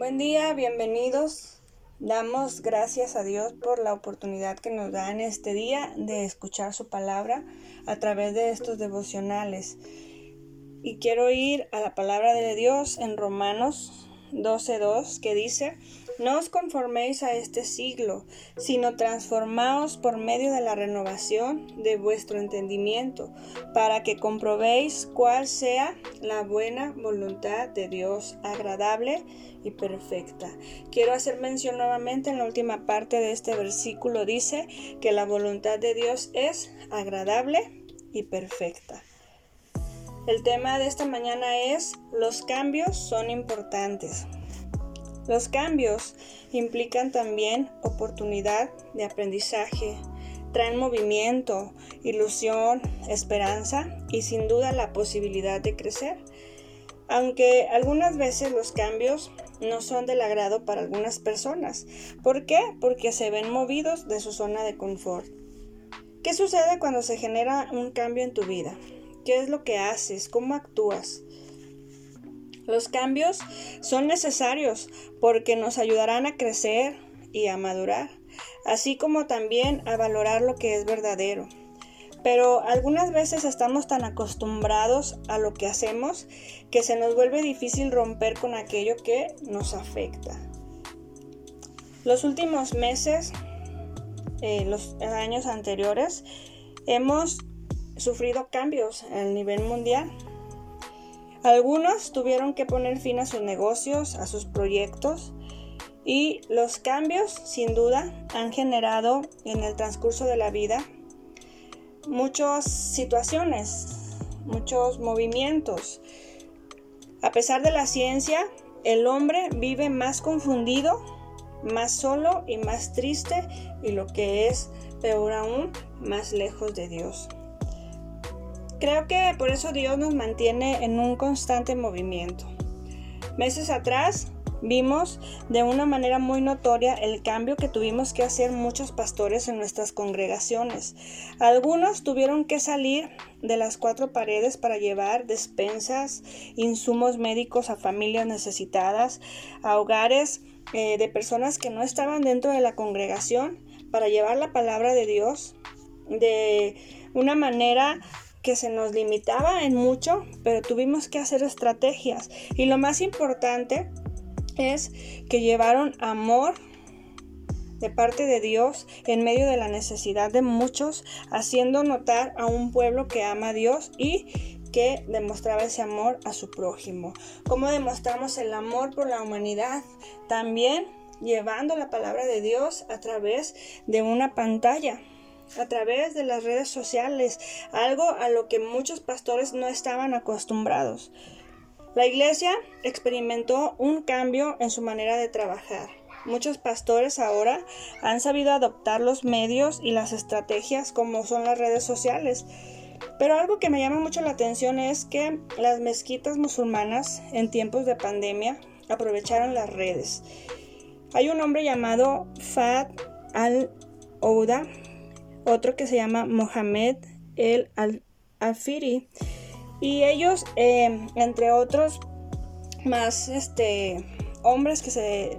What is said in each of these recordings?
Buen día, bienvenidos. Damos gracias a Dios por la oportunidad que nos da en este día de escuchar su palabra a través de estos devocionales. Y quiero ir a la palabra de Dios en Romanos 12.2 que dice, no os conforméis a este siglo, sino transformaos por medio de la renovación de vuestro entendimiento, para que comprobéis cuál sea la buena voluntad de Dios, agradable y perfecta. Quiero hacer mención nuevamente en la última parte de este versículo, dice que la voluntad de Dios es agradable y perfecta. El tema de esta mañana es los cambios son importantes. Los cambios implican también oportunidad de aprendizaje, traen movimiento, ilusión, esperanza y sin duda la posibilidad de crecer. Aunque algunas veces los cambios no son del agrado para algunas personas. ¿Por qué? Porque se ven movidos de su zona de confort. ¿Qué sucede cuando se genera un cambio en tu vida? ¿Qué es lo que haces? ¿Cómo actúas? Los cambios son necesarios porque nos ayudarán a crecer y a madurar, así como también a valorar lo que es verdadero. Pero algunas veces estamos tan acostumbrados a lo que hacemos que se nos vuelve difícil romper con aquello que nos afecta. Los últimos meses, eh, los años anteriores, hemos sufrido cambios a nivel mundial algunos tuvieron que poner fin a sus negocios, a sus proyectos y los cambios sin duda han generado en el transcurso de la vida muchas situaciones, muchos movimientos. A pesar de la ciencia, el hombre vive más confundido, más solo y más triste y lo que es peor aún, más lejos de Dios. Creo que por eso Dios nos mantiene en un constante movimiento. Meses atrás vimos de una manera muy notoria el cambio que tuvimos que hacer muchos pastores en nuestras congregaciones. Algunos tuvieron que salir de las cuatro paredes para llevar despensas, insumos médicos a familias necesitadas, a hogares eh, de personas que no estaban dentro de la congregación, para llevar la palabra de Dios de una manera que se nos limitaba en mucho, pero tuvimos que hacer estrategias. Y lo más importante es que llevaron amor de parte de Dios en medio de la necesidad de muchos, haciendo notar a un pueblo que ama a Dios y que demostraba ese amor a su prójimo. ¿Cómo demostramos el amor por la humanidad? También llevando la palabra de Dios a través de una pantalla a través de las redes sociales, algo a lo que muchos pastores no estaban acostumbrados. La iglesia experimentó un cambio en su manera de trabajar. Muchos pastores ahora han sabido adoptar los medios y las estrategias como son las redes sociales. Pero algo que me llama mucho la atención es que las mezquitas musulmanas en tiempos de pandemia aprovecharon las redes. Hay un hombre llamado Fat al-Ouda otro que se llama Mohamed el Al-Afiri. Y ellos, eh, entre otros más este, hombres que se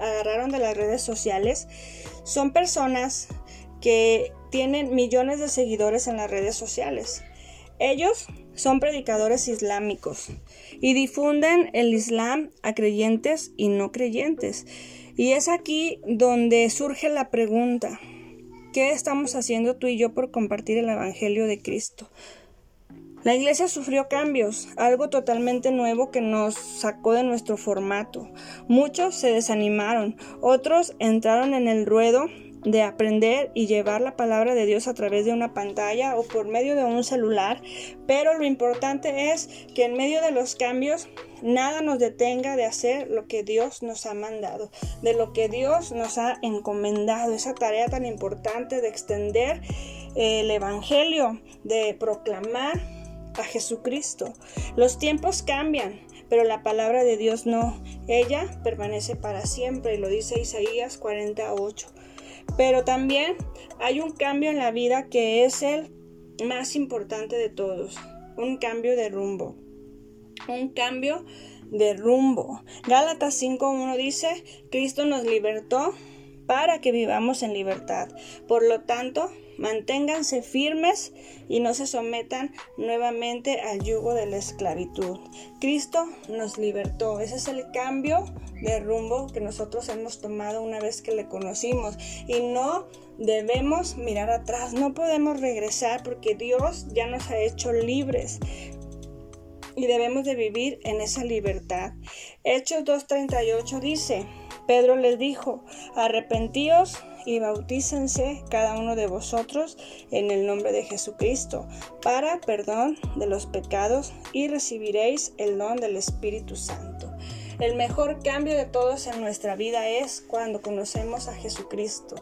agarraron de las redes sociales, son personas que tienen millones de seguidores en las redes sociales. Ellos son predicadores islámicos y difunden el Islam a creyentes y no creyentes. Y es aquí donde surge la pregunta, ¿Qué estamos haciendo tú y yo por compartir el Evangelio de Cristo? La iglesia sufrió cambios, algo totalmente nuevo que nos sacó de nuestro formato. Muchos se desanimaron, otros entraron en el ruedo de aprender y llevar la palabra de Dios a través de una pantalla o por medio de un celular, pero lo importante es que en medio de los cambios nada nos detenga de hacer lo que Dios nos ha mandado, de lo que Dios nos ha encomendado, esa tarea tan importante de extender el Evangelio, de proclamar a Jesucristo. Los tiempos cambian, pero la palabra de Dios no. Ella permanece para siempre, y lo dice Isaías 48. Pero también hay un cambio en la vida que es el más importante de todos, un cambio de rumbo, un cambio de rumbo. Gálatas 5.1 dice, Cristo nos libertó para que vivamos en libertad. Por lo tanto, manténganse firmes y no se sometan nuevamente al yugo de la esclavitud. Cristo nos libertó. Ese es el cambio de rumbo que nosotros hemos tomado una vez que le conocimos. Y no debemos mirar atrás, no podemos regresar porque Dios ya nos ha hecho libres y debemos de vivir en esa libertad. Hechos 2.38 dice, Pedro les dijo, arrepentíos y bautícense cada uno de vosotros en el nombre de Jesucristo para perdón de los pecados y recibiréis el don del Espíritu Santo. El mejor cambio de todos en nuestra vida es cuando conocemos a Jesucristo.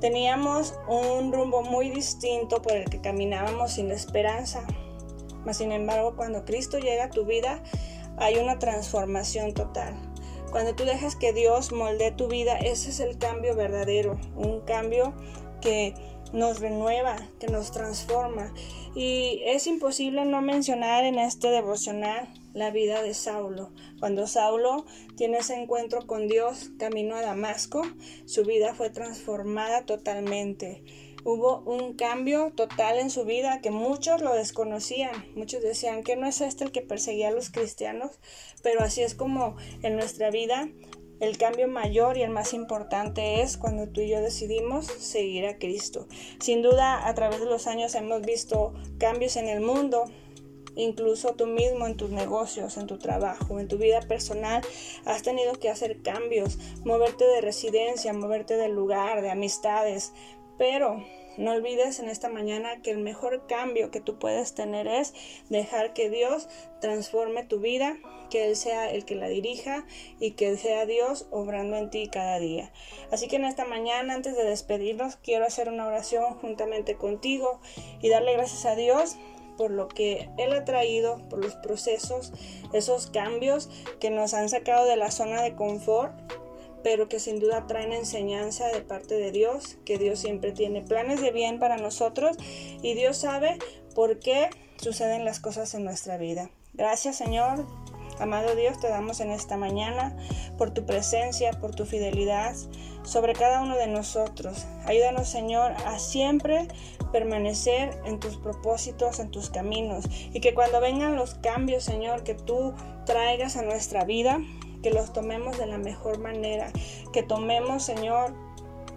Teníamos un rumbo muy distinto por el que caminábamos sin esperanza. Mas sin embargo, cuando Cristo llega a tu vida, hay una transformación total. Cuando tú dejas que Dios moldee tu vida, ese es el cambio verdadero, un cambio que nos renueva, que nos transforma. Y es imposible no mencionar en este devocional la vida de Saulo. Cuando Saulo tiene ese encuentro con Dios camino a Damasco, su vida fue transformada totalmente hubo un cambio total en su vida que muchos lo desconocían. Muchos decían que no es este el que perseguía a los cristianos, pero así es como en nuestra vida el cambio mayor y el más importante es cuando tú y yo decidimos seguir a Cristo. Sin duda, a través de los años hemos visto cambios en el mundo, incluso tú mismo en tus negocios, en tu trabajo, en tu vida personal, has tenido que hacer cambios, moverte de residencia, moverte del lugar, de amistades, pero no olvides en esta mañana que el mejor cambio que tú puedes tener es dejar que Dios transforme tu vida, que Él sea el que la dirija y que sea Dios obrando en ti cada día. Así que en esta mañana, antes de despedirnos, quiero hacer una oración juntamente contigo y darle gracias a Dios por lo que Él ha traído, por los procesos, esos cambios que nos han sacado de la zona de confort pero que sin duda traen enseñanza de parte de Dios, que Dios siempre tiene planes de bien para nosotros y Dios sabe por qué suceden las cosas en nuestra vida. Gracias Señor, amado Dios, te damos en esta mañana por tu presencia, por tu fidelidad sobre cada uno de nosotros. Ayúdanos Señor a siempre permanecer en tus propósitos, en tus caminos y que cuando vengan los cambios Señor que tú traigas a nuestra vida, que los tomemos de la mejor manera, que tomemos, Señor,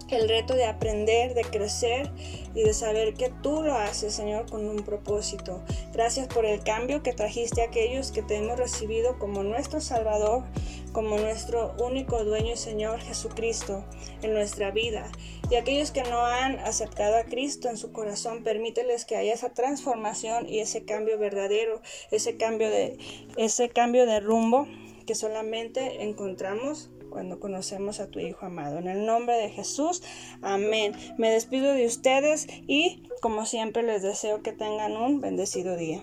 el reto de aprender, de crecer y de saber que tú lo haces, Señor, con un propósito. Gracias por el cambio que trajiste a aquellos que te hemos recibido como nuestro Salvador, como nuestro único dueño y Señor Jesucristo en nuestra vida. Y aquellos que no han aceptado a Cristo en su corazón, permíteles que haya esa transformación y ese cambio verdadero, ese cambio de, ese cambio de rumbo que solamente encontramos cuando conocemos a tu Hijo amado. En el nombre de Jesús, amén. Me despido de ustedes y como siempre les deseo que tengan un bendecido día.